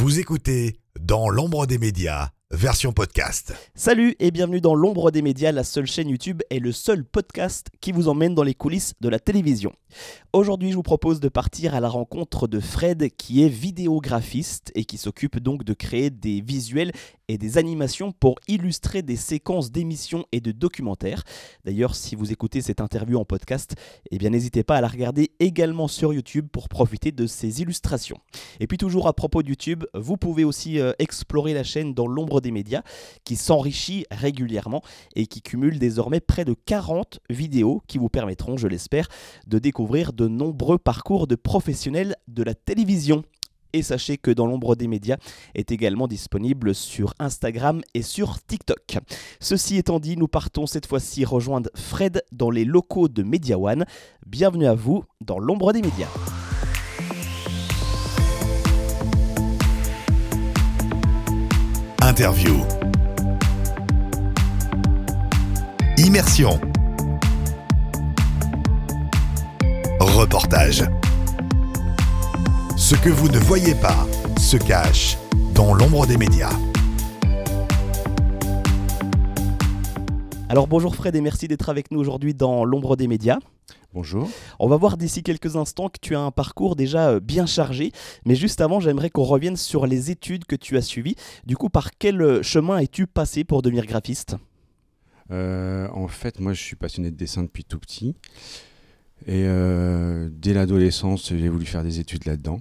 Vous écoutez Dans l'ombre des médias, version podcast. Salut et bienvenue dans l'ombre des médias, la seule chaîne YouTube et le seul podcast qui vous emmène dans les coulisses de la télévision. Aujourd'hui, je vous propose de partir à la rencontre de Fred qui est vidéographiste et qui s'occupe donc de créer des visuels et des animations pour illustrer des séquences d'émissions et de documentaires. D'ailleurs, si vous écoutez cette interview en podcast, eh bien n'hésitez pas à la regarder également sur YouTube pour profiter de ces illustrations. Et puis toujours à propos de YouTube, vous pouvez aussi euh, explorer la chaîne dans l'ombre des médias qui s'enrichit régulièrement et qui cumule désormais près de 40 vidéos qui vous permettront, je l'espère, de découvrir de nombreux parcours de professionnels de la télévision. Et sachez que dans l'ombre des médias est également disponible sur Instagram et sur TikTok. Ceci étant dit, nous partons cette fois-ci rejoindre Fred dans les locaux de Media One. Bienvenue à vous dans l'ombre des médias. Interview. Immersion. Reportage. Ce que vous ne voyez pas se cache dans l'ombre des médias. Alors bonjour Fred et merci d'être avec nous aujourd'hui dans l'ombre des médias. Bonjour. On va voir d'ici quelques instants que tu as un parcours déjà euh, bien chargé, mais juste avant j'aimerais qu'on revienne sur les études que tu as suivies. Du coup, par quel euh, chemin es-tu passé pour devenir graphiste? Euh, en fait, moi, je suis passionné de dessin depuis tout petit. Et euh, dès l'adolescence, j'ai voulu faire des études là-dedans.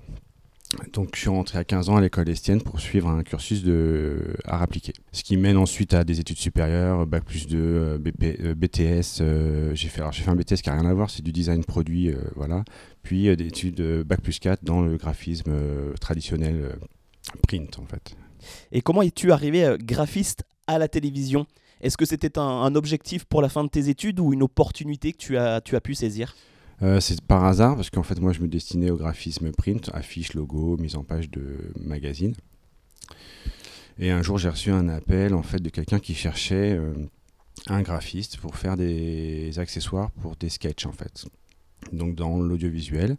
Donc, je suis rentré à 15 ans à l'école Estienne pour suivre un cursus de art appliqué. Ce qui mène ensuite à des études supérieures, bac plus 2, euh, BTS. euh, j'ai fait, alors, j'ai fait un BTS qui n'a rien à voir, c'est du design produit, voilà. Puis des études bac plus 4 dans le graphisme traditionnel print, en fait. Et comment es-tu arrivé graphiste à la télévision? Est-ce que c'était un, objectif pour la fin de tes études ou une opportunité que tu as, tu as pu saisir? Euh, c'est par hasard parce qu'en fait moi je me destinais au graphisme print, affiches, logos, mise en page de magazine. Et un jour j'ai reçu un appel en fait de quelqu'un qui cherchait euh, un graphiste pour faire des accessoires pour des sketchs en fait. Donc dans l'audiovisuel.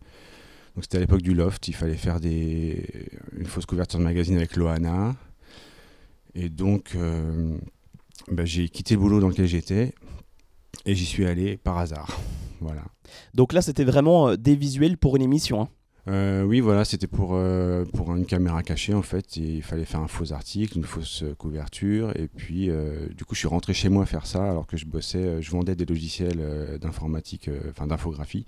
Donc c'était à l'époque du loft, il fallait faire des une fausse couverture de magazine avec Loana. Et donc euh, bah, j'ai quitté le boulot dans lequel j'étais et j'y suis allé par hasard. Voilà. Donc là, c'était vraiment euh, des visuels pour une émission. hein. Euh, oui, voilà, c'était pour, euh, pour une caméra cachée en fait. Et il fallait faire un faux article, une fausse couverture. Et puis, euh, du coup, je suis rentré chez moi faire ça alors que je bossais, je vendais des logiciels d'informatique, enfin d'infographie.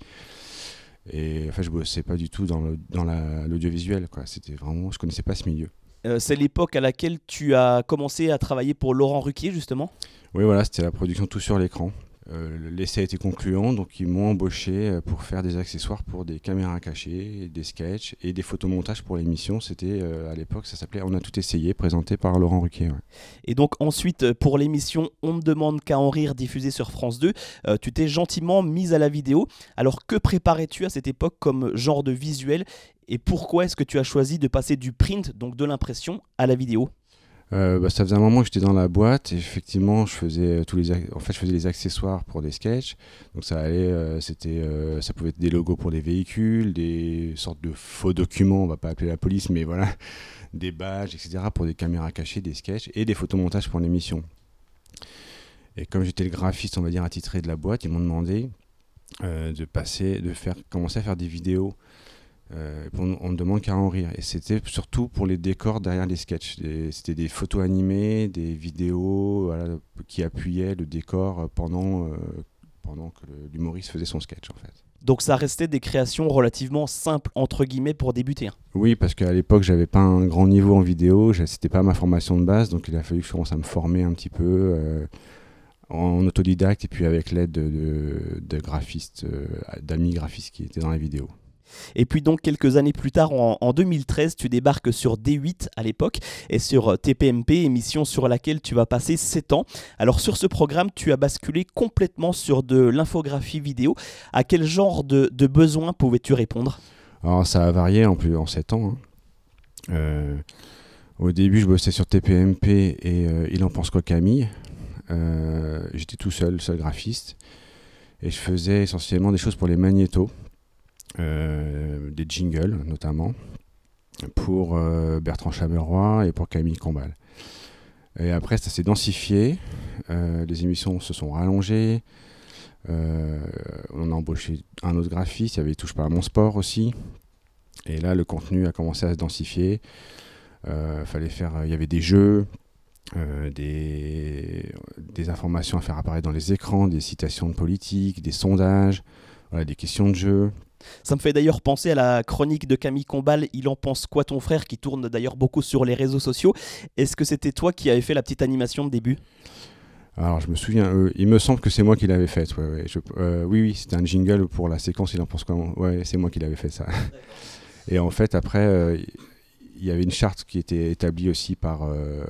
Et enfin, je bossais pas du tout dans le- dans la- l'audiovisuel. quoi. C'était vraiment, je connaissais pas ce milieu. Euh, c'est l'époque à laquelle tu as commencé à travailler pour Laurent Ruquier, justement Oui, voilà, c'était la production tout sur l'écran. Euh, L'essai a été concluant, donc ils m'ont embauché euh, pour faire des accessoires pour des caméras cachées, des sketchs et des photomontages pour l'émission. C'était euh, à l'époque, ça s'appelait On a tout essayé, présenté par Laurent Ruquier. ouais. Et donc ensuite, pour l'émission On ne demande qu'à en rire diffusée sur France 2, euh, tu t'es gentiment mise à la vidéo. Alors que préparais-tu à cette époque comme genre de visuel et pourquoi est-ce que tu as choisi de passer du print, donc de l'impression, à la vidéo? Euh, bah, ça faisait un moment que j'étais dans la boîte et effectivement, je faisais euh, tous les, en fait, je faisais les accessoires pour des sketchs. Donc ça allait, euh, c'était, ça pouvait être des logos pour des véhicules, des sortes de faux documents, on va pas appeler la police, mais voilà, des badges, etc. pour des caméras cachées, des sketchs et des photomontages pour l'émission. Et comme j'étais le graphiste, on va dire attitré de la boîte, ils m'ont demandé de passer, de faire, commencer à faire des vidéos. Euh, on ne demande qu'à en rire. Et c'était surtout pour les décors derrière les sketchs. C'était des photos animées, des vidéos voilà, qui appuyaient le décor pendant, euh, pendant que l'humoriste faisait son sketch en fait. Donc ça restait des créations relativement simples, entre guillemets, pour débuter. hein. Oui, parce qu'à l'époque, j'avais pas un grand niveau en vidéo, c'était pas ma formation de base, donc il a fallu que je commence à me former un petit peu euh, en autodidacte et puis avec l'aide de, de- de graphistes, d'amis graphistes qui étaient dans la vidéo. Et puis donc quelques années plus tard, en, en 2013, tu débarques sur D8 à l'époque et sur euh, TPMP, émission sur laquelle tu vas passer 7 ans. Alors sur ce programme, tu as basculé complètement sur de l'infographie vidéo. À quel genre de, de besoins pouvais-tu répondre? Alors ça a varié en plus en 7 ans. hein. Euh, au début, je bossais sur TPMP et euh, Il en pense quoi Camille? J'étais tout seul, seul graphiste. Et je faisais essentiellement des choses pour les magnétos, des jingles notamment. pour Bertrand Chameroy et pour Camille Combal. Et après, ça s'est densifié. les émissions se sont rallongées. on a embauché un autre graphiste. Il y avait Touche pas à mon sport aussi. Et là, le contenu a commencé à se densifier. fallait faire, il y avait des jeux, euh, des, informations à faire apparaître dans les écrans, des citations de politique, des sondages, des questions de jeu. Ça me fait d'ailleurs penser à la chronique de Camille Combal, Il en pense quoi ton frère, qui tourne d'ailleurs beaucoup sur les réseaux sociaux. Est-ce que c'était toi qui avais fait la petite animation de début? Alors je me souviens, euh, il me semble que c'est moi qui l'avais fait. Euh, oui, oui, c'était un jingle pour la séquence Il en pense quoi. Ouais, c'est moi qui l'avais fait ça. Et en fait, après, il y avait une charte qui était établie aussi par, euh,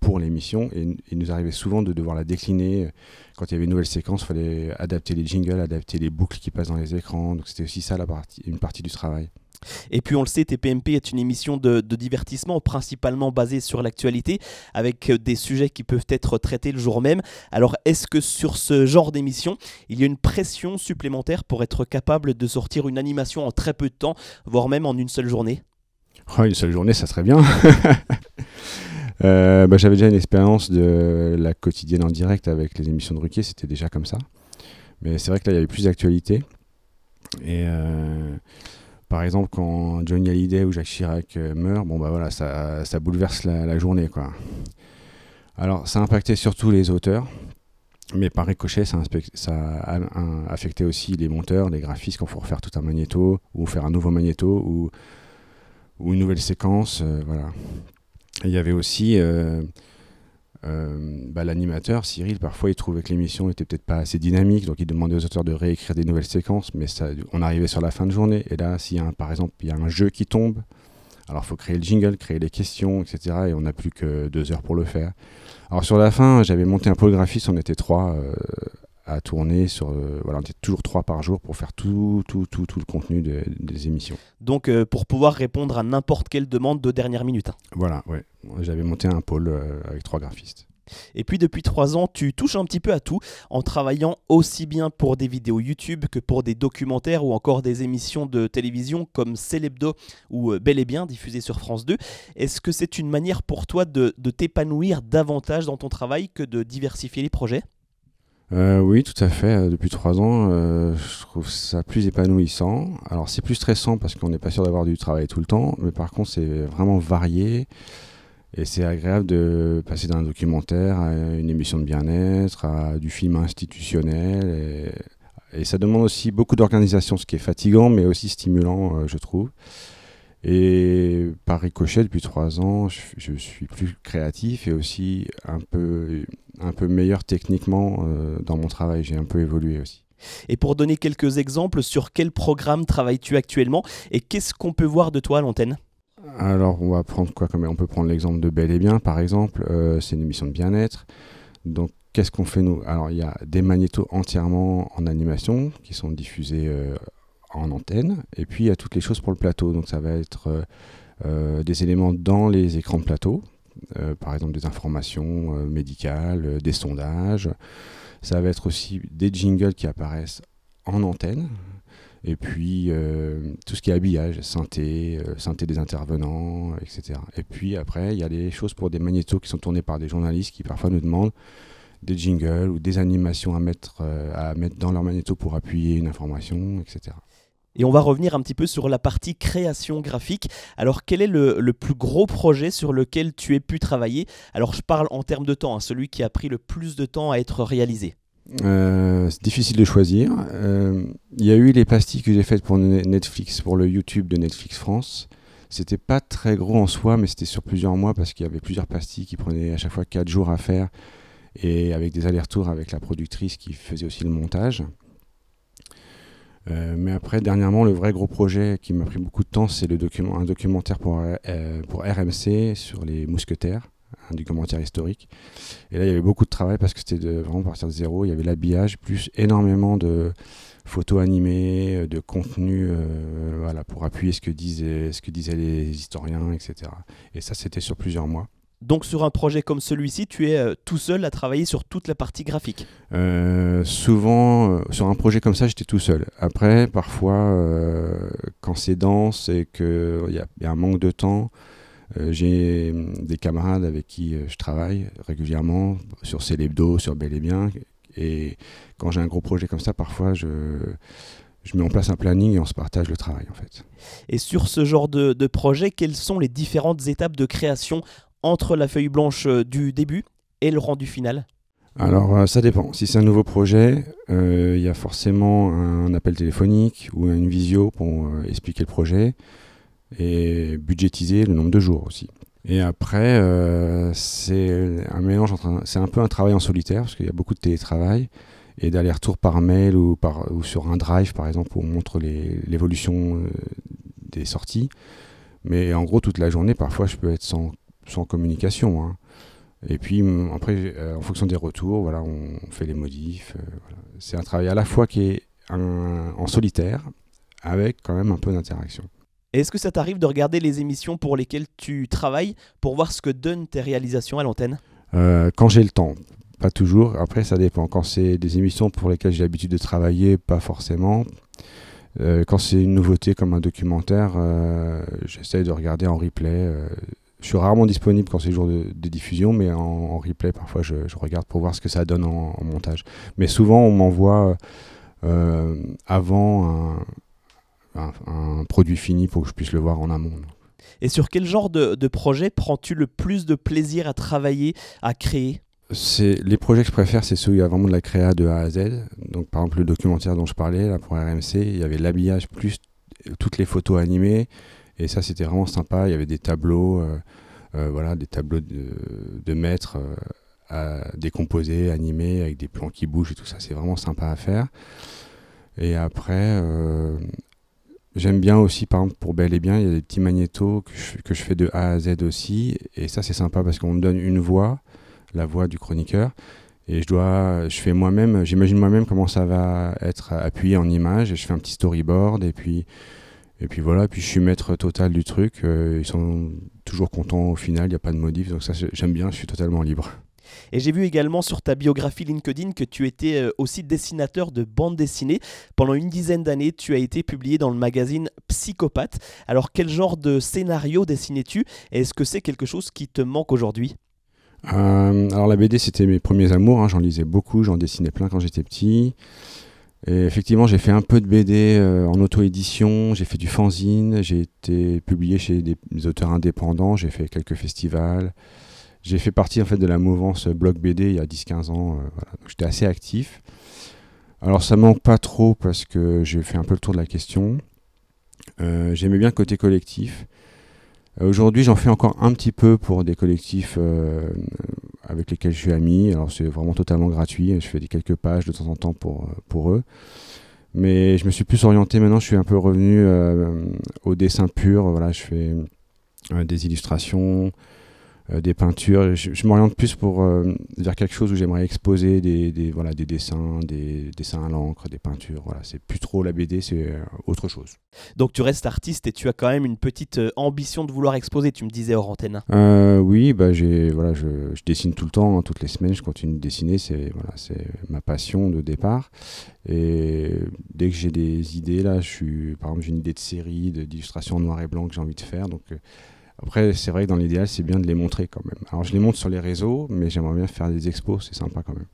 pour l'émission et il nous arrivait souvent de devoir la décliner. Quand il y avait une nouvelle séquence, il fallait adapter les jingles, adapter les boucles qui passent dans les écrans. C'était aussi ça une partie du travail. Et puis on le sait, TPMP est une émission de, de divertissement principalement basée sur l'actualité, avec des sujets qui peuvent être traités le jour même. Alors est-ce que sur ce genre d'émission, il y a une pression supplémentaire pour être capable de sortir une animation en très peu de temps, voire même en une seule journée? Oh, une seule journée, ça serait bien. Euh, bah, j'avais déjà une expérience de la quotidienne en direct avec les émissions de Ruquier, c'était déjà comme ça. Mais c'est vrai que là, il y avait plus d'actualité. Et euh, par exemple, quand Johnny Hallyday ou Jacques Chirac euh, meurent, bon bah voilà, ça, ça bouleverse la, journée, quoi. Alors, ça a impacté surtout les auteurs, mais par ricochet, ça, a, affecté aussi les monteurs, les graphistes, quand il faut refaire tout un magnéto, ou faire un nouveau magnéto, ou ou une nouvelle séquence. Euh, voilà. il y avait aussi euh, euh, bah, l'animateur, Cyril, parfois il trouvait que l'émission était peut-être pas assez dynamique, donc il demandait aux auteurs de réécrire des nouvelles séquences, mais ça, on arrivait sur la fin de journée, et là, s'il y a par exemple il y a un jeu qui tombe, alors il faut créer le jingle, créer les questions, etc. Et on n'a plus que deux heures pour le faire. Alors sur la fin, j'avais monté un pôle graphiste, on était trois à tourner sur. Euh, voilà, on était toujours trois par jour pour faire tout, tout, tout, tout le contenu des émissions. Donc euh, pour pouvoir répondre à n'importe quelle demande de dernière minute. Hein. Voilà, ouais. J'avais monté un pôle euh, avec trois graphistes. Et puis depuis trois ans, tu touches un petit peu à tout en travaillant aussi bien pour des vidéos YouTube que pour des documentaires ou encore des émissions de télévision comme Célébdo ou Bel et Bien diffusées sur France 2. Est-ce que c'est une manière pour toi de t'épanouir davantage dans ton travail que de diversifier les projets? Euh, oui, tout à fait. Euh, depuis trois ans, euh, je trouve ça plus épanouissant. Alors c'est plus stressant parce qu'on n'est pas sûr d'avoir du travail tout le temps, mais par contre c'est vraiment varié et c'est agréable de passer d'un documentaire à une émission de bien-être, à du film institutionnel. Et, et ça demande aussi beaucoup d'organisation, ce qui est fatigant mais aussi stimulant, je trouve. Et par ricochet, depuis trois ans, je, suis plus créatif et aussi un peu, un peu meilleur techniquement euh, dans mon travail. J'ai un peu évolué aussi. Et pour donner quelques exemples, sur quel programme travailles-tu actuellement et qu'est-ce qu'on peut voir de toi à l'antenne? Alors, on va prendre quoi comme On peut prendre l'exemple de Bel et Bien, par exemple. Euh, c'est une émission de bien-être. Donc, qu'est-ce qu'on fait nous? Alors, il y a des magnétos entièrement en animation qui sont diffusés euh, en antenne. Et puis il y a toutes les choses pour le plateau. Donc ça va être euh, euh, des éléments dans les écrans de plateau, euh, par exemple des informations médicales, des sondages. Ça va être aussi des jingles qui apparaissent en antenne. Et puis tout ce qui est habillage, synthé, synthé des intervenants, etc. Et puis après, il y a des choses pour des magnétos qui sont tournés par des journalistes qui parfois nous demandent des jingles ou des animations à mettre, à mettre dans leur magnéto pour appuyer une information, etc. Et on va revenir un petit peu sur la partie création graphique. Alors quel est le, plus gros projet sur lequel tu aies pu travailler? Alors je parle en termes de temps, hein, celui qui a pris le plus de temps à être réalisé. Euh, c'est difficile de choisir. Euh, il y a eu les pastilles que j'ai faites pour Netflix, pour le YouTube de Netflix France. C'était pas très gros en soi, mais c'était sur plusieurs mois parce qu'il y avait plusieurs pastilles qui prenaient à chaque fois 4 jours à faire et avec des allers-retours avec la productrice qui faisait aussi le montage. Euh, mais après, dernièrement, le vrai gros projet qui m'a pris beaucoup de temps, c'est document, un documentaire pour, euh, pour RMC sur les mousquetaires, un documentaire historique. Et là, il y avait beaucoup de travail parce que c'était vraiment partir de zéro. Il y avait l'habillage, plus énormément de photos animées, euh, de contenu voilà, pour appuyer ce que, disaient, ce que disaient les historiens, etc. Et ça, c'était sur plusieurs mois. Donc sur un projet comme celui-ci, tu es euh, tout seul à travailler sur toute la partie graphique Euh, souvent, euh, sur un projet comme ça, j'étais tout seul. Après, parfois, quand c'est dense et qu'il y, a- y a un manque de temps, j'ai hum, des camarades avec qui je travaille régulièrement sur Célébdo, sur Bel et Bien. Et quand j'ai un gros projet comme ça, parfois, je, je mets en place un planning et on se partage le travail, en fait. Et sur ce genre de, de projet, quelles sont les différentes étapes de création entre la feuille blanche euh, du début et le rendu final Alors, euh, ça dépend. Si c'est un nouveau projet, euh, il y a forcément un appel téléphonique ou une visio pour expliquer le projet et budgétiser le nombre de jours aussi. Et après, c'est un mélange C'est un peu un travail en solitaire parce qu'il y a beaucoup de télétravail et d'aller-retour par mail ou, par, ou sur un drive par exemple où on montre l'évolution des sorties. Mais en gros, toute la journée, parfois, je peux être sans, sans communication. hein. Et puis mm, après, euh, en fonction des retours, voilà, on fait les modifs. euh, voilà. C'est un travail à la fois qui est un- en solitaire, avec quand même un peu d'interaction. Est-ce que ça t'arrive de regarder les émissions pour lesquelles tu travailles pour voir ce que donnent tes réalisations à l'antenne? Euh, quand j'ai le temps, pas toujours. Après, ça dépend. Quand c'est des émissions pour lesquelles j'ai l'habitude de travailler, pas forcément. Euh, quand c'est une nouveauté comme un documentaire, euh, j'essaye de regarder en replay. Je suis rarement disponible quand c'est le jour de, de diffusion, mais en, en replay, parfois, je, je regarde pour voir ce que ça donne en, en montage. Mais souvent, on m'envoie euh, avant un, un- un produit fini pour que je puisse le voir en amont. Et sur quel genre de, de projet prends-tu le plus de plaisir à travailler, à créer? C'est les projets que je préfère, c'est ceux où il y a vraiment de la créa de A à Z. Donc par exemple le documentaire dont je parlais là pour RMC, il y avait l'habillage plus toutes les photos animées et ça c'était vraiment sympa. Il y avait des tableaux, euh, euh, voilà, des tableaux de, de maîtres euh, à décomposer, animés avec des plans qui bougent et tout ça. C'est vraiment sympa à faire. Et après, j'aime bien aussi, par exemple, pour Bel et Bien, il y a des petits magnétos que je, que je fais de A à Z aussi. Et ça, c'est sympa parce qu'on me donne une voix, la voix du chroniqueur. Et je dois, je fais moi-même, j'imagine moi-même comment ça va être appuyé en image. Et je fais un petit storyboard. Et puis, et puis voilà, puis je suis maître total du truc. Euh, ils sont toujours contents au final, il n'y a pas de modif. Donc ça, j'aime bien, je suis totalement libre. Et j'ai vu également sur ta biographie LinkedIn que tu étais euh, aussi dessinateur de bande dessinée. Pendant une dizaine d'années, tu as été publié dans le magazine Psychopathe. Alors quel genre de scénario dessinais-tu? Et est-ce que c'est quelque chose qui te manque aujourd'hui? Euh, alors la BD, c'était mes premiers amours. hein, J'en lisais beaucoup, j'en dessinais plein quand j'étais petit. Et effectivement, j'ai fait un peu de BD euh, en auto-édition, j'ai fait du fanzine, j'ai été publié chez des, auteurs indépendants, j'ai fait quelques festivals. J'ai fait partie en fait de la mouvance Blog BD il y a 10-15 ans. euh, J'étais assez actif. Alors ça manque pas trop parce que j'ai fait un peu le tour de la question. Euh, J'aimais bien le côté collectif. Euh, Aujourd'hui, j'en fais encore un petit peu pour des collectifs euh, avec lesquels je suis ami. Alors, c'est vraiment totalement gratuit. Je fais des quelques pages de temps en temps pour, euh, pour eux. Mais je me suis plus orienté maintenant. Je suis un peu revenu euh, au dessin pur. Voilà, je fais euh, des illustrations, euh, des peintures. Je, je m'oriente plus pour euh, vers quelque chose où j'aimerais exposer des, des, voilà, des dessins, des dessins à l'encre, des peintures. Voilà, c'est plus trop la BD, c'est euh, autre chose. Donc tu restes artiste et tu as quand même une petite euh, ambition de vouloir exposer, tu me disais hors antenne. Euh, oui, bah j'ai voilà, je, je dessine tout le temps, hein, toutes les semaines, je continue de dessiner, c'est voilà, c'est ma passion de départ. Et dès que j'ai des idées là, je suis par exemple j'ai une idée de série, d'illustration en noir et blanc que j'ai envie de faire. Donc euh, après, c'est vrai que dans l'idéal, c'est bien de les montrer quand même. Alors je les montre sur les réseaux, mais j'aimerais bien faire des expos, c'est sympa quand même.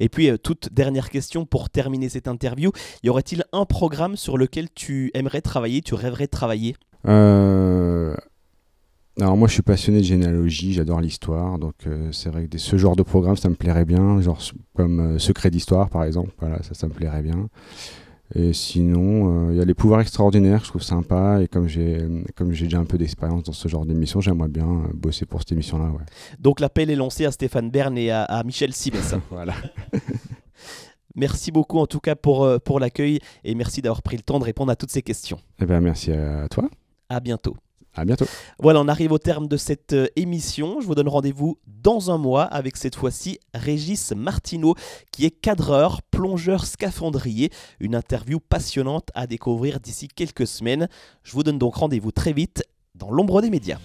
Et puis, euh, toute dernière question pour terminer cette interview, y aurait-il un programme sur lequel tu aimerais travailler, tu rêverais de travailler? Euh, alors moi je suis passionné de généalogie, j'adore l'histoire, donc euh, c'est vrai que des- ce genre de programme ça me plairait bien, genre comme euh, Secret d'histoire par exemple, voilà ça ça me plairait bien. Et sinon euh, il y a les pouvoirs extraordinaires, je trouve sympa et comme j'ai comme j'ai déjà un peu d'expérience dans ce genre d'émission, j'aimerais bien euh, bosser pour cette émission là, ouais. Donc l'appel est lancé à Stéphane Bern et à, à Michel Simès. voilà. merci beaucoup en tout cas pour, euh, pour l'accueil et merci d'avoir pris le temps de répondre à toutes ces questions. Eh ben merci à toi. À bientôt. À bientôt. Voilà, on arrive au terme de cette euh, émission. Je vous donne rendez-vous dans un mois avec cette fois-ci Régis Martineau, qui est cadreur, plongeur scaphandrier. Une interview passionnante à découvrir d'ici quelques semaines. Je vous donne donc rendez-vous très vite dans l'ombre des médias.